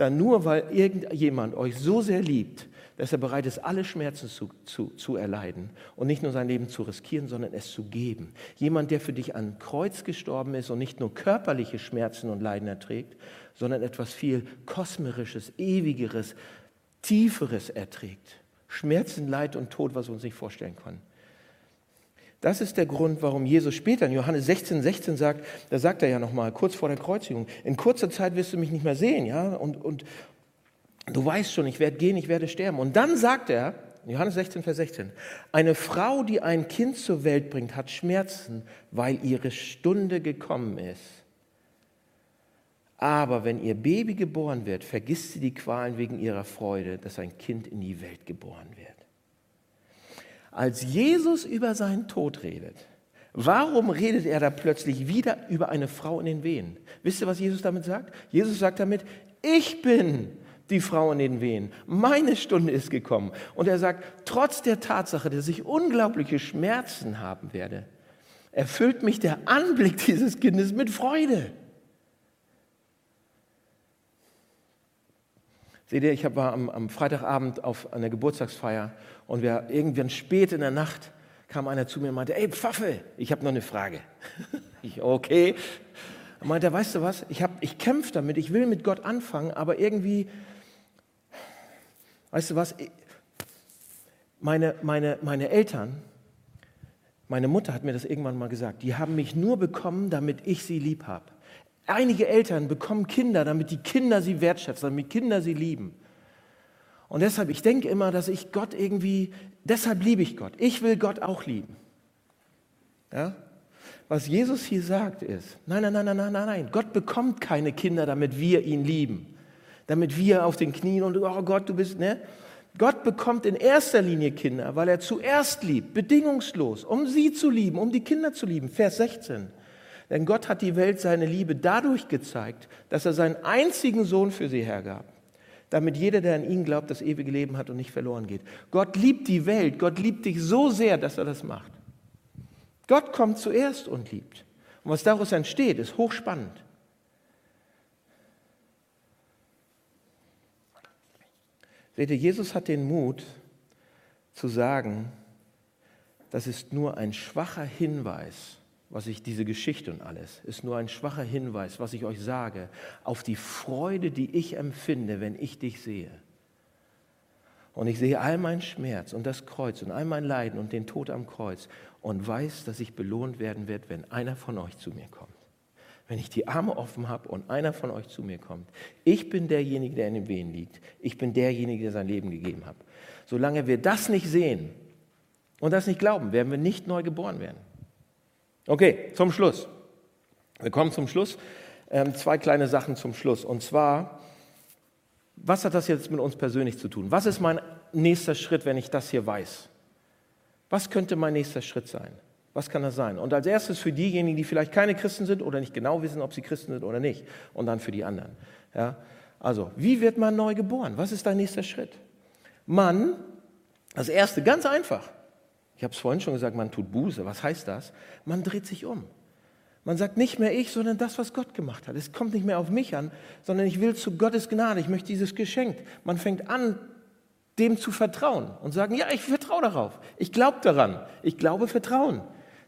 dann nur, weil irgendjemand euch so sehr liebt, dass er bereit ist, alle Schmerzen zu, zu, zu erleiden und nicht nur sein Leben zu riskieren, sondern es zu geben. Jemand, der für dich an Kreuz gestorben ist und nicht nur körperliche Schmerzen und Leiden erträgt, sondern etwas viel kosmerisches, ewigeres, tieferes erträgt. Schmerzen, Leid und Tod, was wir uns nicht vorstellen können. Das ist der Grund, warum Jesus später in Johannes 16, 16 sagt, da sagt er ja nochmal, kurz vor der Kreuzigung, in kurzer Zeit wirst du mich nicht mehr sehen, ja, und, und du weißt schon, ich werde gehen, ich werde sterben. Und dann sagt er, Johannes 16, Vers 16, eine Frau, die ein Kind zur Welt bringt, hat Schmerzen, weil ihre Stunde gekommen ist. Aber wenn ihr Baby geboren wird, vergisst sie die Qualen wegen ihrer Freude, dass ein Kind in die Welt geboren wird. Als Jesus über seinen Tod redet, warum redet er da plötzlich wieder über eine Frau in den Wehen? Wisst ihr, was Jesus damit sagt? Jesus sagt damit, ich bin die Frau in den Wehen. Meine Stunde ist gekommen. Und er sagt, trotz der Tatsache, dass ich unglaubliche Schmerzen haben werde, erfüllt mich der Anblick dieses Kindes mit Freude. Seht ihr, ich war am, am Freitagabend auf einer Geburtstagsfeier und wir irgendwann spät in der Nacht kam einer zu mir und meinte, ey Pfaffe, ich habe noch eine Frage. ich, okay. Er meinte, weißt du was, ich, ich kämpfe damit, ich will mit Gott anfangen, aber irgendwie, weißt du was, meine, meine, meine Eltern, meine Mutter hat mir das irgendwann mal gesagt, die haben mich nur bekommen, damit ich sie lieb habe. Einige Eltern bekommen Kinder, damit die Kinder sie wertschätzen, damit Kinder sie lieben. Und deshalb, ich denke immer, dass ich Gott irgendwie, deshalb liebe ich Gott. Ich will Gott auch lieben. Ja? Was Jesus hier sagt ist, nein, nein, nein, nein, nein, nein, Gott bekommt keine Kinder, damit wir ihn lieben. Damit wir auf den Knien und, oh Gott, du bist, ne? Gott bekommt in erster Linie Kinder, weil er zuerst liebt, bedingungslos, um sie zu lieben, um die Kinder zu lieben. Vers 16. Denn Gott hat die Welt seine Liebe dadurch gezeigt, dass er seinen einzigen Sohn für sie hergab, damit jeder, der an ihn glaubt, das ewige Leben hat und nicht verloren geht. Gott liebt die Welt, Gott liebt dich so sehr, dass er das macht. Gott kommt zuerst und liebt. Und was daraus entsteht, ist hochspannend. Seht ihr, Jesus hat den Mut zu sagen, das ist nur ein schwacher Hinweis, was ich, diese Geschichte und alles, ist nur ein schwacher Hinweis, was ich euch sage, auf die Freude, die ich empfinde, wenn ich dich sehe. Und ich sehe all meinen Schmerz und das Kreuz und all mein Leiden und den Tod am Kreuz und weiß, dass ich belohnt werden werde, wenn einer von euch zu mir kommt. Wenn ich die Arme offen habe und einer von euch zu mir kommt. Ich bin derjenige, der in den Wehen liegt. Ich bin derjenige, der sein Leben gegeben hat. Solange wir das nicht sehen und das nicht glauben, werden wir nicht neu geboren werden. Okay, zum Schluss. Wir kommen zum Schluss. Ähm, zwei kleine Sachen zum Schluss. Und zwar, was hat das jetzt mit uns persönlich zu tun? Was ist mein nächster Schritt, wenn ich das hier weiß? Was könnte mein nächster Schritt sein? Was kann das sein? Und als erstes für diejenigen, die vielleicht keine Christen sind oder nicht genau wissen, ob sie Christen sind oder nicht. Und dann für die anderen. Ja? Also, wie wird man neu geboren? Was ist dein nächster Schritt? Man, das erste, ganz einfach. Ich habe es vorhin schon gesagt, man tut Buße. Was heißt das? Man dreht sich um. Man sagt nicht mehr ich, sondern das, was Gott gemacht hat. Es kommt nicht mehr auf mich an, sondern ich will zu Gottes Gnade. Ich möchte dieses Geschenk. Man fängt an, dem zu vertrauen und sagen, ja, ich vertraue darauf. Ich glaube daran. Ich glaube Vertrauen,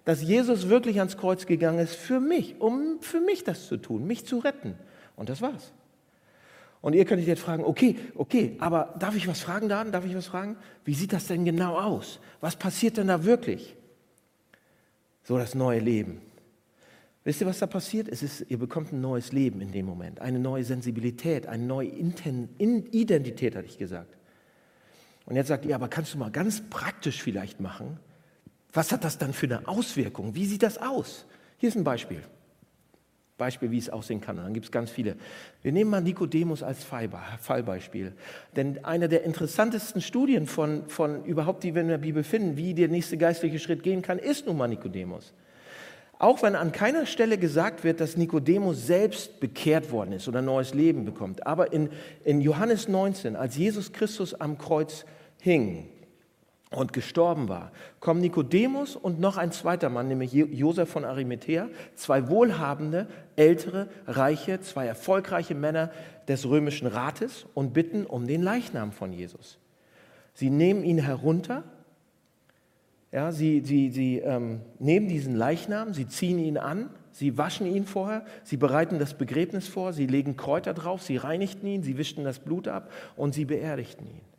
dass Jesus wirklich ans Kreuz gegangen ist für mich, um für mich das zu tun, mich zu retten. Und das war's. Und ihr könntet jetzt fragen, okay, okay, aber darf ich was fragen, Dan? Darf ich was fragen? Wie sieht das denn genau aus? Was passiert denn da wirklich? So das neue Leben. Wisst ihr, was da passiert? Es ist, ihr bekommt ein neues Leben in dem Moment, eine neue Sensibilität, eine neue Identität, hatte ich gesagt. Und jetzt sagt ihr, aber kannst du mal ganz praktisch vielleicht machen? Was hat das dann für eine Auswirkung? Wie sieht das aus? Hier ist ein Beispiel. Beispiel, wie es aussehen kann. Dann gibt es ganz viele. Wir nehmen mal Nikodemus als Fallbeispiel. Denn eine der interessantesten Studien von, von überhaupt, die wir in der Bibel finden, wie der nächste geistliche Schritt gehen kann, ist nun mal Nikodemus. Auch wenn an keiner Stelle gesagt wird, dass Nikodemus selbst bekehrt worden ist oder neues Leben bekommt. Aber in, in Johannes 19, als Jesus Christus am Kreuz hing, und gestorben war, kommen Nikodemus und noch ein zweiter Mann, nämlich Josef von Arimathea, zwei wohlhabende, ältere, reiche, zwei erfolgreiche Männer des römischen Rates und bitten um den Leichnam von Jesus. Sie nehmen ihn herunter, ja, sie, sie, sie ähm, nehmen diesen Leichnam, sie ziehen ihn an, sie waschen ihn vorher, sie bereiten das Begräbnis vor, sie legen Kräuter drauf, sie reinigten ihn, sie wischten das Blut ab und sie beerdigten ihn.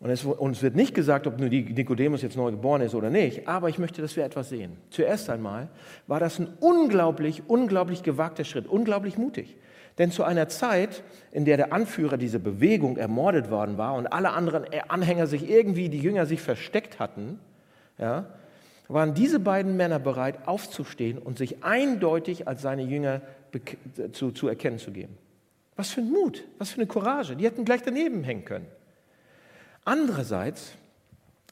Und es, uns wird nicht gesagt, ob Nikodemus jetzt neu geboren ist oder nicht, aber ich möchte, dass wir etwas sehen. Zuerst einmal war das ein unglaublich, unglaublich gewagter Schritt, unglaublich mutig. Denn zu einer Zeit, in der der Anführer dieser Bewegung ermordet worden war und alle anderen Anhänger sich irgendwie, die Jünger sich versteckt hatten, ja, waren diese beiden Männer bereit, aufzustehen und sich eindeutig als seine Jünger zu, zu erkennen zu geben. Was für ein Mut, was für eine Courage. Die hätten gleich daneben hängen können. Andererseits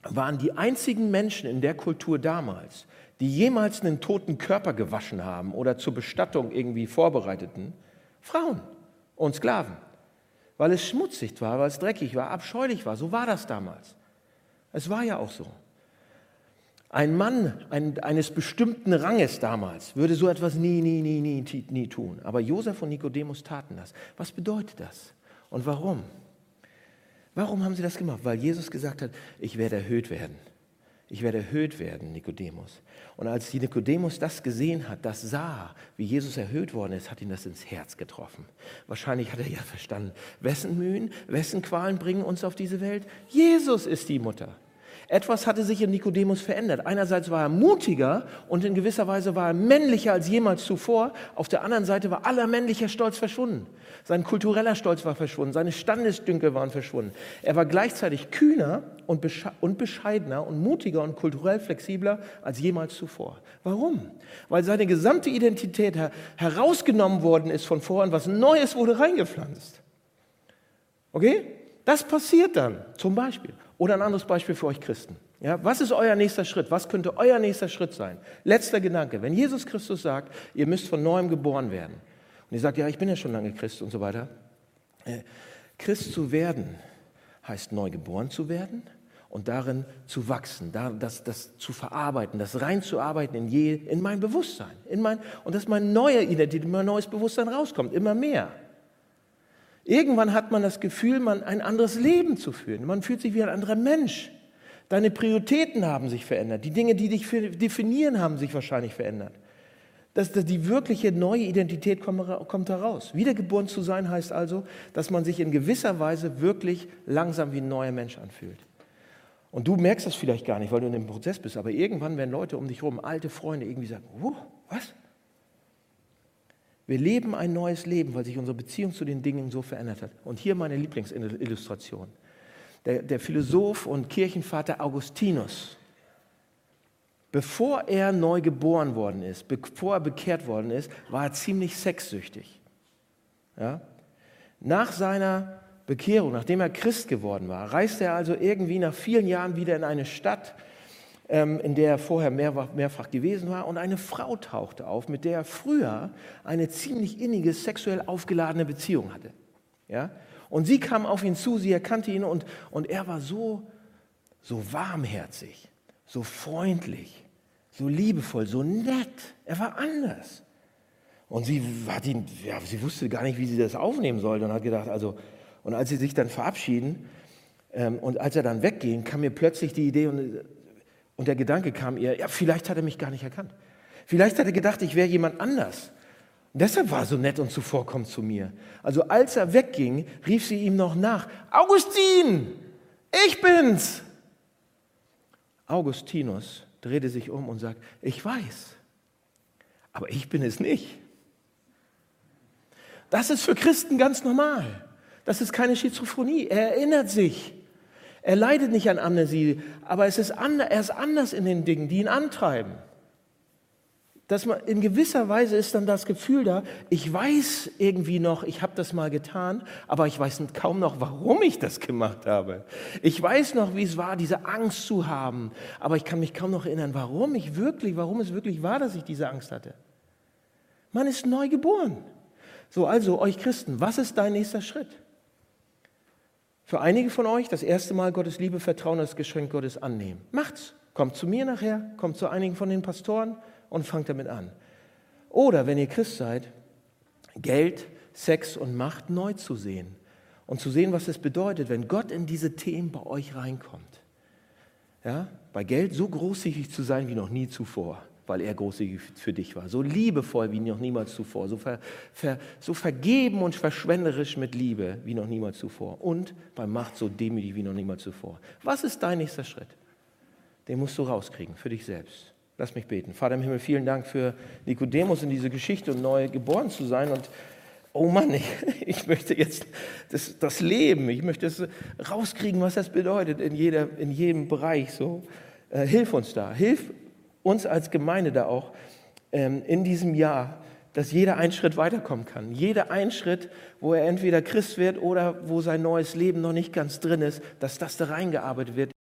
waren die einzigen Menschen in der Kultur damals, die jemals einen toten Körper gewaschen haben oder zur Bestattung irgendwie vorbereiteten, Frauen und Sklaven. Weil es schmutzig war, weil es dreckig war, abscheulich war. So war das damals. Es war ja auch so. Ein Mann ein, eines bestimmten Ranges damals würde so etwas nie, nie, nie, nie, nie tun. Aber Josef und Nikodemus taten das. Was bedeutet das? Und warum? Warum haben sie das gemacht? Weil Jesus gesagt hat, ich werde erhöht werden. Ich werde erhöht werden, Nikodemus. Und als die Nikodemus das gesehen hat, das sah, wie Jesus erhöht worden ist, hat ihn das ins Herz getroffen. Wahrscheinlich hat er ja verstanden, wessen Mühen, wessen Qualen bringen uns auf diese Welt? Jesus ist die Mutter. Etwas hatte sich in Nikodemus verändert. Einerseits war er mutiger und in gewisser Weise war er männlicher als jemals zuvor. Auf der anderen Seite war aller männlicher Stolz verschwunden. Sein kultureller Stolz war verschwunden, seine Standesdünkel waren verschwunden. Er war gleichzeitig kühner und bescheidener und mutiger und kulturell flexibler als jemals zuvor. Warum? Weil seine gesamte Identität herausgenommen worden ist von vorhin, was Neues wurde reingepflanzt. Okay? Das passiert dann zum Beispiel. Oder ein anderes Beispiel für euch Christen. Ja, was ist euer nächster Schritt? Was könnte euer nächster Schritt sein? Letzter Gedanke. Wenn Jesus Christus sagt, ihr müsst von neuem geboren werden, und ihr sagt, ja, ich bin ja schon lange Christ und so weiter. Äh, Christ zu werden heißt neu geboren zu werden und darin zu wachsen, das, das zu verarbeiten, das reinzuarbeiten in, je, in mein Bewusstsein. In mein, und dass meine neue Identität, mein neues Bewusstsein rauskommt, immer mehr. Irgendwann hat man das Gefühl, man ein anderes Leben zu führen. Man fühlt sich wie ein anderer Mensch. Deine Prioritäten haben sich verändert. Die Dinge, die dich definieren, haben sich wahrscheinlich verändert. Das, das, die wirkliche neue Identität kommt, heraus. Wiedergeboren zu sein heißt also, dass man sich in gewisser Weise wirklich langsam wie ein neuer Mensch anfühlt. Und du merkst das vielleicht gar nicht, weil du in dem Prozess bist, aber irgendwann werden Leute um dich herum, alte Freunde, irgendwie sagen, oh, was? Wir leben ein neues Leben, weil sich unsere Beziehung zu den Dingen so verändert hat. Und hier meine Lieblingsillustration. Der, der Philosoph und Kirchenvater Augustinus, bevor er neu geboren worden ist, bevor er bekehrt worden ist, war er ziemlich sexsüchtig. Ja? Nach seiner Bekehrung, nachdem er Christ geworden war, reiste er also irgendwie nach vielen Jahren wieder in eine Stadt, in der er vorher mehrfach, mehrfach gewesen war. Und eine Frau tauchte auf, mit der er früher eine ziemlich innige, sexuell aufgeladene Beziehung hatte. Ja? Und sie kam auf ihn zu, sie erkannte ihn und, und er war so, so warmherzig, so freundlich, so liebevoll, so nett. Er war anders. Und sie, hat ihn, ja, sie wusste gar nicht, wie sie das aufnehmen sollte und hat gedacht, also, und als sie sich dann verabschieden ähm, und als er dann wegging, kam mir plötzlich die Idee und und der Gedanke kam ihr, ja, vielleicht hat er mich gar nicht erkannt. Vielleicht hat er gedacht, ich wäre jemand anders. Und deshalb war er so nett und zuvorkommend zu mir. Also als er wegging, rief sie ihm noch nach, Augustin, ich bin's. Augustinus drehte sich um und sagt, ich weiß, aber ich bin es nicht. Das ist für Christen ganz normal. Das ist keine Schizophrenie. Er erinnert sich. Er leidet nicht an Amnesie, aber es ist anders, er ist anders in den Dingen, die ihn antreiben. Dass man, in gewisser Weise ist dann das Gefühl da, ich weiß irgendwie noch, ich habe das mal getan, aber ich weiß kaum noch, warum ich das gemacht habe. Ich weiß noch, wie es war, diese Angst zu haben, aber ich kann mich kaum noch erinnern, warum ich wirklich, warum es wirklich war, dass ich diese Angst hatte. Man ist neu geboren. So, also euch Christen, was ist dein nächster Schritt? Für einige von euch das erste Mal Gottes Liebe, Vertrauen als Geschenk Gottes annehmen. Macht's. Kommt zu mir nachher, kommt zu einigen von den Pastoren und fangt damit an. Oder wenn ihr Christ seid, Geld, Sex und Macht neu zu sehen und zu sehen, was es bedeutet, wenn Gott in diese Themen bei euch reinkommt. Ja, bei Geld so großzügig zu sein wie noch nie zuvor weil er großzügig für dich war. So liebevoll wie noch niemals zuvor. So, ver, ver, so vergeben und verschwenderisch mit Liebe wie noch niemals zuvor. Und bei Macht so demütig wie noch niemals zuvor. Was ist dein nächster Schritt? Den musst du rauskriegen für dich selbst. Lass mich beten. Vater im Himmel, vielen Dank für Nikodemus in diese Geschichte und neu geboren zu sein. Und oh Mann, ich, ich möchte jetzt das, das, Leben, ich möchte es rauskriegen, was das bedeutet in, jeder, in jedem Bereich. So, äh, hilf uns da. Hilf uns als Gemeinde da auch ähm, in diesem Jahr, dass jeder einen Schritt weiterkommen kann. Jeder einen Schritt, wo er entweder Christ wird oder wo sein neues Leben noch nicht ganz drin ist, dass das da reingearbeitet wird